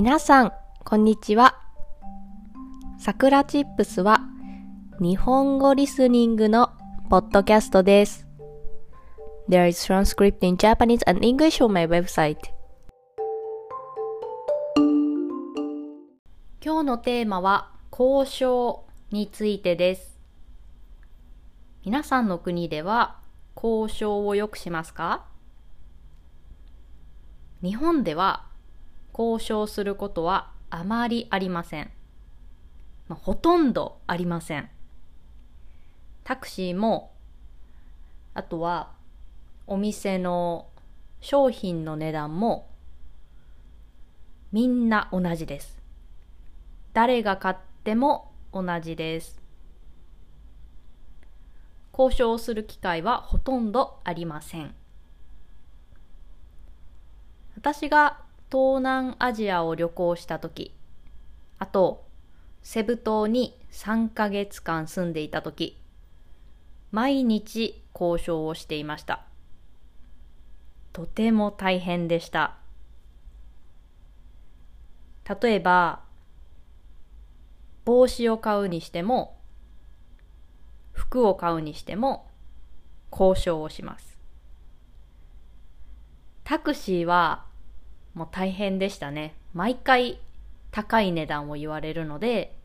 皆さん、こんにちは。さくらチップスは日本語リスニングのポッドキャストです。There is transcript in Japanese and English on my website. 今日のテーマは交渉についてです。皆さんの国では交渉をよくしますか？日本では交渉することはあまりありません。まあ、ほとんどありません。タクシーも、あとはお店の商品の値段もみんな同じです。誰が買っても同じです。交渉する機会はほとんどありません。私が東南アジアを旅行した時あとセブ島に3ヶ月間住んでいた時毎日交渉をしていました。とても大変でした。例えば帽子を買うにしても服を買うにしても交渉をします。タクシーはもう大変でしたね。毎回高い値段を言われるので、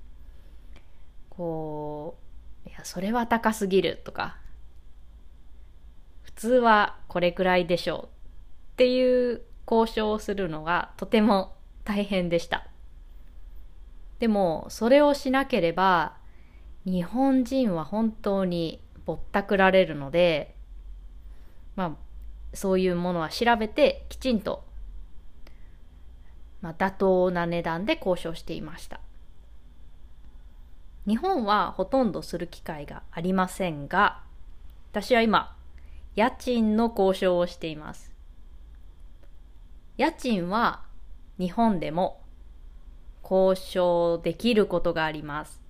こう、いや、それは高すぎるとか、普通はこれくらいでしょうっていう交渉をするのがとても大変でした。でも、それをしなければ、日本人は本当にぼったくられるので、まあ、そういうものは調べてきちんとまあ、妥当な値段で交渉していました。日本はほとんどする機会がありませんが私は今家賃の交渉をしています。家賃は日本でも交渉できることがあります。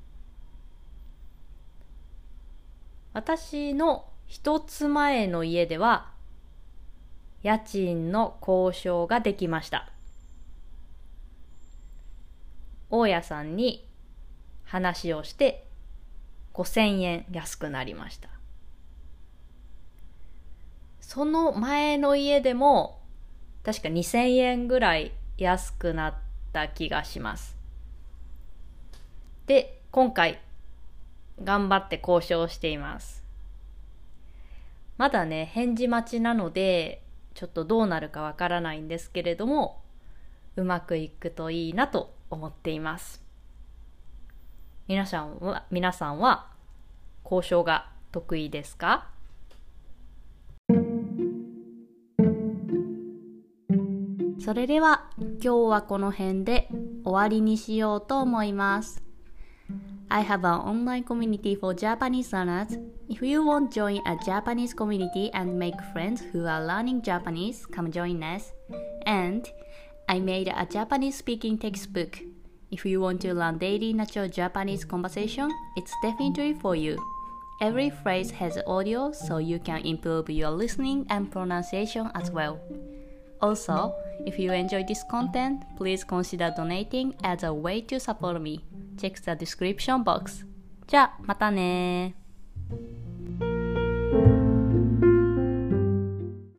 私の一つ前の家では家賃の交渉ができました。大家さんに話をして5000円安くなりました。その前の家でも確か2000円ぐらい安くなった気がします。で今回頑張って交渉しています。まだね返事待ちなのでちょっとどうなるかわからないんですけれどもうまくいくといいなと思っています皆さんは皆さんは交渉が得意ですかそれでは今日はこの辺で終わりにしようと思います I have an online community for Japanese learners. If you want to join a Japanese community and make friends who are learning Japanese, come join us. And I made a Japanese speaking textbook. If you want to learn daily natural Japanese conversation, it's definitely for you. Every phrase has audio so you can improve your listening and pronunciation as well. Also, if you enjoy this content, please consider donating as a way to support me. Check the description box. じゃあ、またね